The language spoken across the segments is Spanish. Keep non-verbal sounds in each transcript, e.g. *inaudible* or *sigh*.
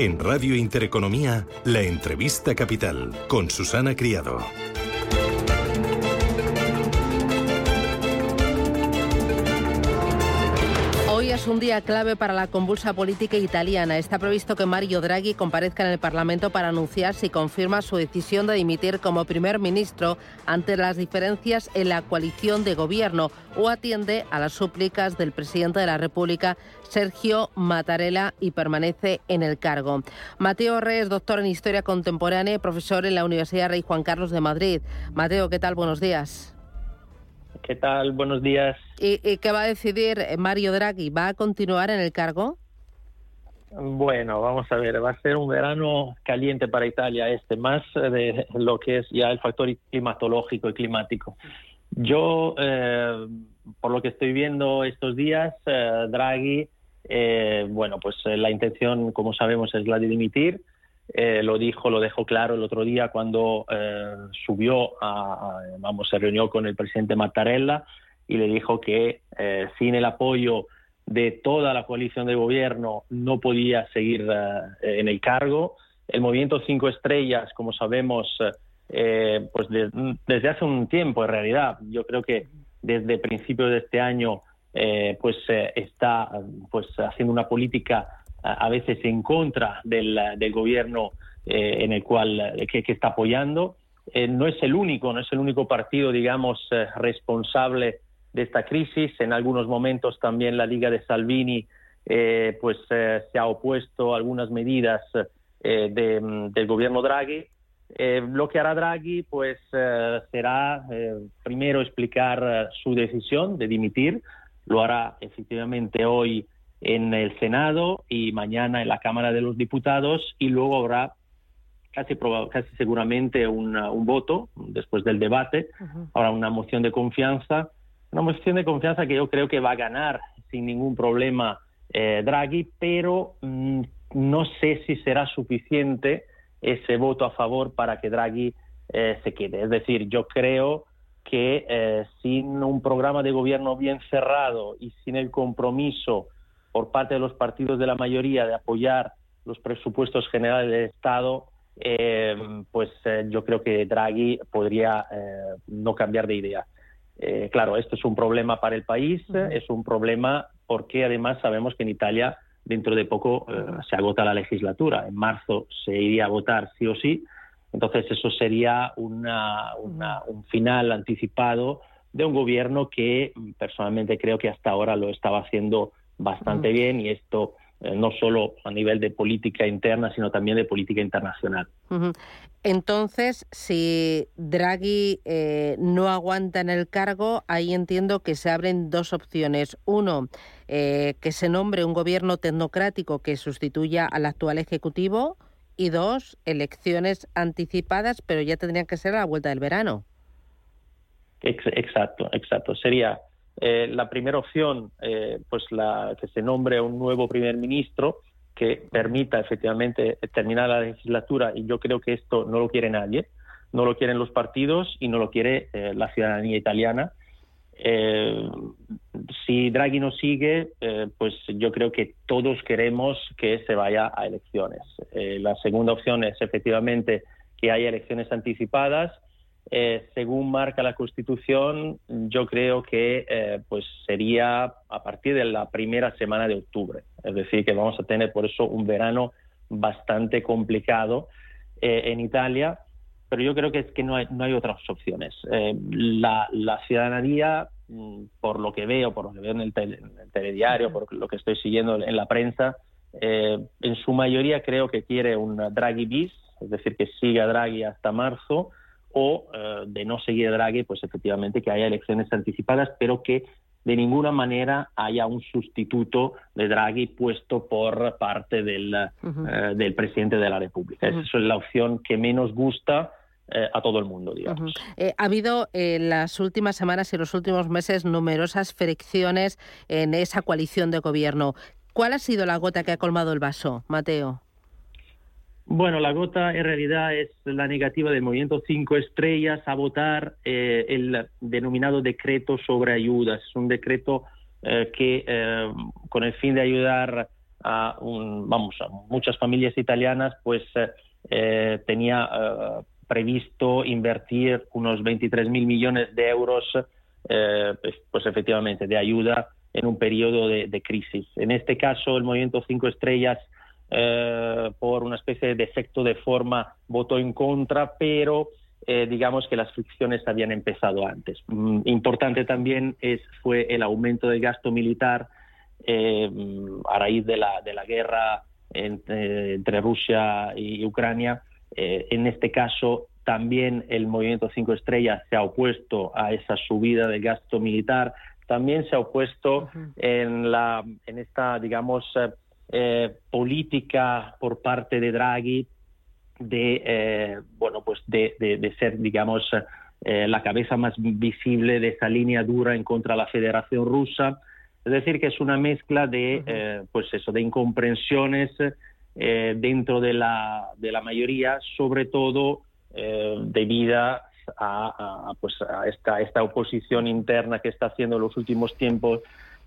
En Radio Intereconomía, la entrevista capital con Susana Criado. Hoy es un día clave para la convulsa política italiana. Está previsto que Mario Draghi comparezca en el Parlamento para anunciar si confirma su decisión de dimitir como primer ministro ante las diferencias en la coalición de gobierno o atiende a las súplicas del presidente de la República, Sergio Mattarella, y permanece en el cargo. Mateo Reyes, doctor en Historia Contemporánea y profesor en la Universidad Rey Juan Carlos de Madrid. Mateo, ¿qué tal? Buenos días. ¿Qué tal? Buenos días. ¿Y, qué va a decidir Mario Draghi? ¿Va a continuar en el cargo? Bueno, vamos a ver, va a ser un verano caliente para Italia este, más de lo que es ya el factor climatológico y climático. Yo, eh, por lo que estoy viendo estos días, eh, Draghi, eh, bueno, pues la intención, como sabemos, es la de dimitir. Eh, lo dijo, lo dejó claro el otro día cuando eh, subió, a, vamos, se reunió con el presidente Mattarella y le dijo que eh, sin el apoyo de toda la coalición de gobierno no podía seguir en el cargo. El movimiento Cinco Estrellas, como sabemos, pues desde hace un tiempo, en realidad, yo creo que desde principios de este año, pues está pues haciendo una política a veces en contra del, gobierno eh, en el cual eh, que, está apoyando. Eh, no es el único, no es el único partido, digamos, responsable de esta crisis. En algunos momentos también la Liga de Salvini, pues se ha opuesto a algunas medidas del gobierno Draghi. lo que hará Draghi, pues, será primero explicar su decisión de dimitir. Lo hará efectivamente hoy en el Senado y mañana en la Cámara de los Diputados y luego habrá casi, casi seguramente un voto después del debate, habrá una moción de confianza, una moción de confianza que yo creo que va a ganar sin ningún problema eh, Draghi, pero mm, no sé si será suficiente ese voto a favor para que Draghi eh, se quede. Es decir, yo creo que eh, sin un programa de gobierno bien cerrado y sin el compromiso por parte de los partidos de la mayoría de apoyar los presupuestos generales del Estado, eh, pues eh, yo creo que Draghi podría no cambiar de idea. claro, esto es un problema para el país, es un problema porque además sabemos que en Italia dentro de poco se agota la legislatura. En marzo se iría a votar sí o sí. Entonces eso sería una, un final anticipado de un gobierno que personalmente creo que hasta ahora lo estaba haciendo bastante bien y esto eh, no solo a nivel de política interna, sino también de política internacional. Entonces, si Draghi eh, no aguanta en el cargo, ahí entiendo que se abren dos opciones. Uno, eh, que se nombre un gobierno tecnocrático que sustituya al actual Ejecutivo. Y dos, elecciones anticipadas, pero ya tendrían que ser a la vuelta del verano. Exacto, exacto. Sería eh, la primera opción, eh, pues la que se nombre un nuevo primer ministro que permita efectivamente terminar la legislatura y yo creo que esto no lo quiere nadie, no lo quieren los partidos y no lo quiere eh, la ciudadanía italiana. Si Draghi no sigue, pues yo creo que todos queremos que se vaya a elecciones. la segunda opción es efectivamente que haya elecciones anticipadas eh, según marca la Constitución, yo creo que eh, pues sería a partir de la primera semana de octubre. Es decir, que vamos a tener por eso un verano bastante complicado eh, en Italia, pero yo creo que es que no hay, no hay otras opciones. La, ciudadanía, mm, por lo que veo, por lo que veo en el, telediario, por lo que estoy siguiendo en la prensa, en su mayoría creo que quiere un Draghi bis, es decir, que siga Draghi hasta marzo o eh, de no seguir Draghi, pues efectivamente que haya elecciones anticipadas, pero que de ninguna manera haya un sustituto de Draghi puesto por parte del, eh, del presidente de la República. Esa es la opción que menos gusta eh, a todo el mundo, digamos. ha habido en las últimas semanas y los últimos meses numerosas fricciones en esa coalición de gobierno. ¿Cuál ha sido la gota que ha colmado el vaso, Mateo? Bueno, la gota en realidad es la negativa del movimiento Cinco Estrellas a votar eh, el denominado decreto sobre ayudas. Es un decreto eh, que, eh, con el fin de ayudar a, vamos, a muchas familias italianas, pues tenía previsto invertir unos 23 mil millones de euros, pues, pues, efectivamente, de ayuda en un periodo de, crisis. En este caso, el movimiento Cinco Estrellas, por una especie de efecto de forma, votó en contra, pero eh, digamos que las fricciones habían empezado antes. Mm, importante también fue el aumento del gasto militar eh, a raíz de de la guerra entre, Rusia y Ucrania. Eh, en este caso, también el movimiento Cinco Estrellas se ha opuesto a esa subida del gasto militar. También se ha opuesto en, la, en esta, digamos, política por parte de Draghi de eh, bueno pues de, ser digamos eh, la cabeza más visible de esa línea dura en contra de la Federación Rusa. Es decir que es una mezcla de eh, pues eso de incomprensiones dentro de la de la mayoría sobre todo debida a, pues a esta esta oposición interna que está haciendo en los últimos tiempos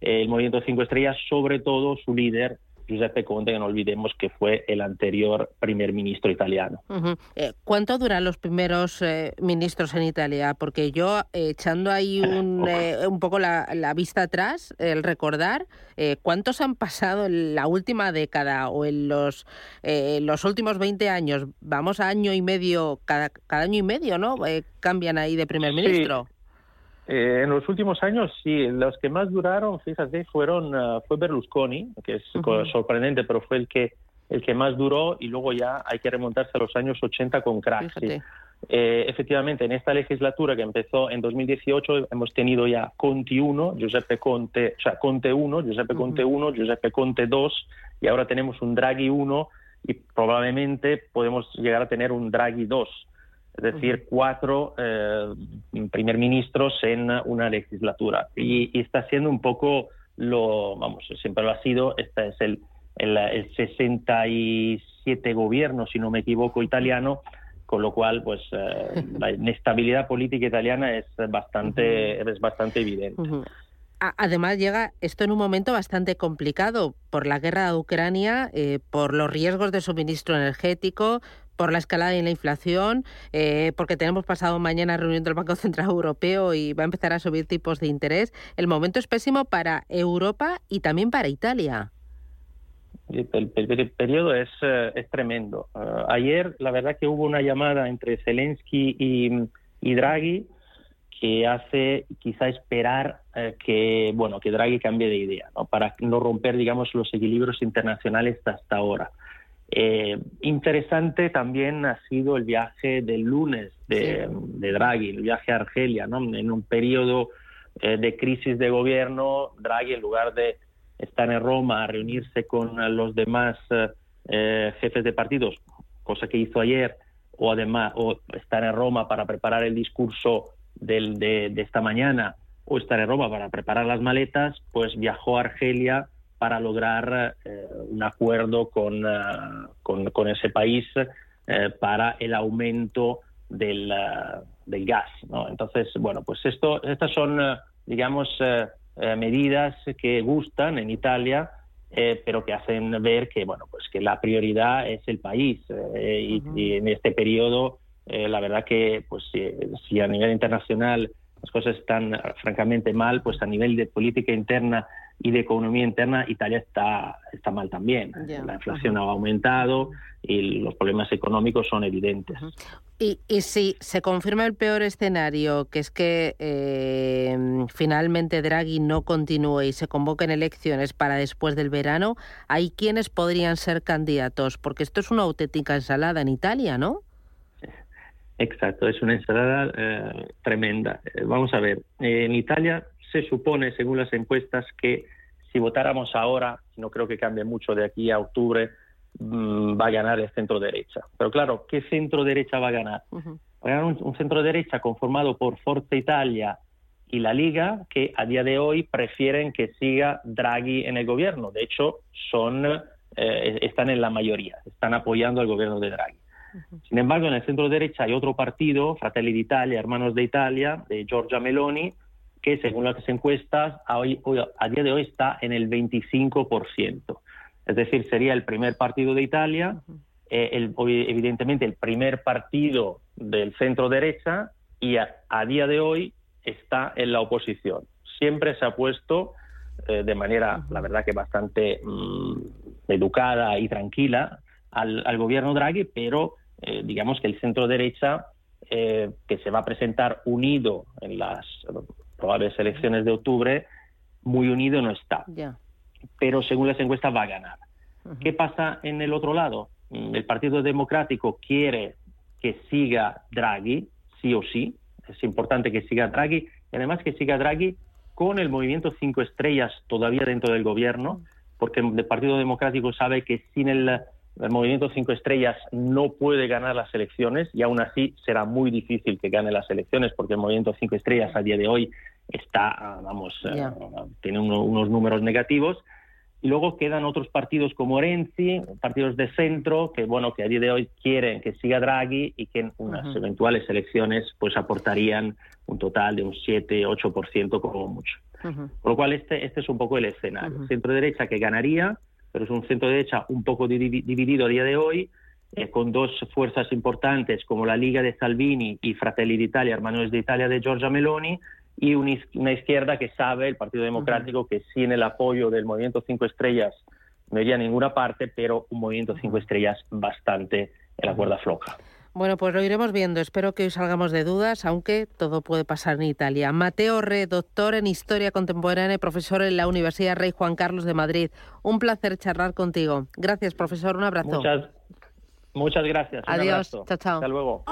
el movimiento Cinco Estrellas sobre todo su líder Giuseppe Conte, que no olvidemos que fue el anterior primer ministro italiano. Eh, ¿Cuánto duran los primeros eh, ministros en Italia? Porque yo, eh, echando ahí un, *laughs* un poco la, vista atrás, el recordar, ¿cuántos han pasado en la última década o en los, los últimos 20 años? Vamos a año y medio, cada, cada año y medio, ¿no? cambian ahí de primer ministro. Eh, en los últimos años, sí, los que más duraron, fíjate, fueron ah, fue Berlusconi, que es sorprendente, pero fue el que el que más duró y luego ya hay que remontarse a los años 80 con Craxi. Eh, efectivamente, en esta legislatura que empezó en 2018 hemos tenido ya Conti 1, Giuseppe Conte, o sea, Conte 1, Giuseppe Conte 1, Giuseppe Conte 2 y ahora tenemos un Draghi 1 y probablemente podemos llegar a tener un Draghi 2 es decir, cuatro eh, primer ministros en una legislatura. Y, está siendo un poco lo, vamos, siempre lo ha sido, este es el, el, 67 gobierno, si no me equivoco, italiano, con lo cual, pues, eh, *laughs* la inestabilidad política italiana es bastante, es bastante evidente. Además llega esto en un momento bastante complicado por la guerra de Ucrania, eh, por los riesgos de suministro energético, por la escalada en la inflación, eh, porque tenemos pasado mañana reunión del Banco Central Europeo y va a empezar a subir tipos de interés. El momento es pésimo para Europa y también para Italia. El, periodo es, eh, es tremendo. Eh, ayer, la verdad que hubo una llamada entre Zelensky y, Draghi que hace quizá esperar que bueno que Draghi cambie de idea ¿no? para no romper digamos los equilibrios internacionales hasta ahora eh, interesante también ha sido el viaje del lunes de, Draghi, el viaje a Argelia, ¿no? En un periodo eh, de crisis de gobierno, Draghi, en lugar de estar en Roma a reunirse con los demás eh, jefes de partidos, cosa que hizo ayer, o además o estar en Roma para preparar el discurso del, de, de esta mañana, o estar en Roma para preparar las maletas, pues viajó a Argelia para lograr eh, un acuerdo con, eh, con, ese país eh, para el aumento del, del gas. ¿no? Entonces, bueno, pues esto, estas son, digamos, medidas que gustan en Italia, pero que hacen ver que, bueno, pues que la prioridad es el país. y, en este periodo, la verdad que, pues si a nivel internacional las cosas están francamente mal, pues a nivel de política interna y de economía interna, Italia está, está mal también. La inflación ha aumentado y los problemas económicos son evidentes. Y, y, si se confirma el peor escenario, que es que eh, finalmente Draghi no continúe y se convoquen elecciones para después del verano, ¿hay quienes podrían ser candidatos? Porque esto es una auténtica ensalada en Italia, ¿no? Exacto, es una ensalada eh, tremenda. Eh, vamos a ver, en Italia se supone, según las encuestas, que si votáramos ahora, no creo que cambie mucho de aquí a octubre, mm, va a ganar el centro derecha. Pero claro, ¿qué centro derecha va a ganar? Va a ganar un, centro derecha conformado por Forza Italia y la Liga, que a día de hoy prefieren que siga Draghi en el gobierno. De hecho, son eh, están en la mayoría, están apoyando al gobierno de Draghi. Sin embargo, en el centro derecha hay otro partido, Fratelli d'Italia, Hermanos de Italia, de Giorgia Meloni, que según las encuestas a, hoy, a día de hoy está en el 25%. Es decir, sería el primer partido de Italia, eh, el, evidentemente el primer partido del centro derecha y a, día de hoy está en la oposición. Siempre se ha puesto eh, de manera, la verdad que bastante mm, educada y tranquila al, gobierno Draghi, pero eh, digamos que el centro derecha que se va a presentar unido en las probables elecciones de octubre, muy unido no está. Pero según las encuestas va a ganar. ¿Qué pasa en el otro lado? Mm, el Partido Democrático quiere que siga Draghi, sí o sí. Es importante que siga Draghi y además que siga Draghi con el movimiento cinco estrellas todavía dentro del gobierno, porque el Partido Democrático sabe que sin el, movimiento cinco estrellas no puede ganar las elecciones y aún así será muy difícil que gane las elecciones porque el movimiento cinco estrellas a día de hoy está, vamos, eh, tiene unos números negativos. Y luego quedan otros partidos como Renzi, partidos de centro, que bueno, que a día de hoy quieren que siga Draghi y que en unas eventuales elecciones pues aportarían un total de un 7-8% como mucho. Con lo cual este, este es un poco el escenario. Centro derecha que ganaría, pero es un centro derecha un poco dividido a día de hoy, eh, con dos fuerzas importantes como la Liga de Salvini y Fratelli d'Italia, Hermanos de Italia de Giorgia Meloni, y una izquierda que sabe, el Partido Democrático, que sin el apoyo del movimiento Cinco Estrellas no iría a ninguna parte, pero un movimiento Cinco Estrellas bastante en la cuerda floja. Bueno, pues lo iremos viendo. Espero que hoy salgamos de dudas, aunque todo puede pasar en Italia. Mateo Re, doctor en Historia Contemporánea y profesor en la Universidad Rey Juan Carlos de Madrid. Un placer charlar contigo. Gracias, profesor. Un abrazo. Muchas, muchas gracias. Adiós. Chao, chao. Hasta luego.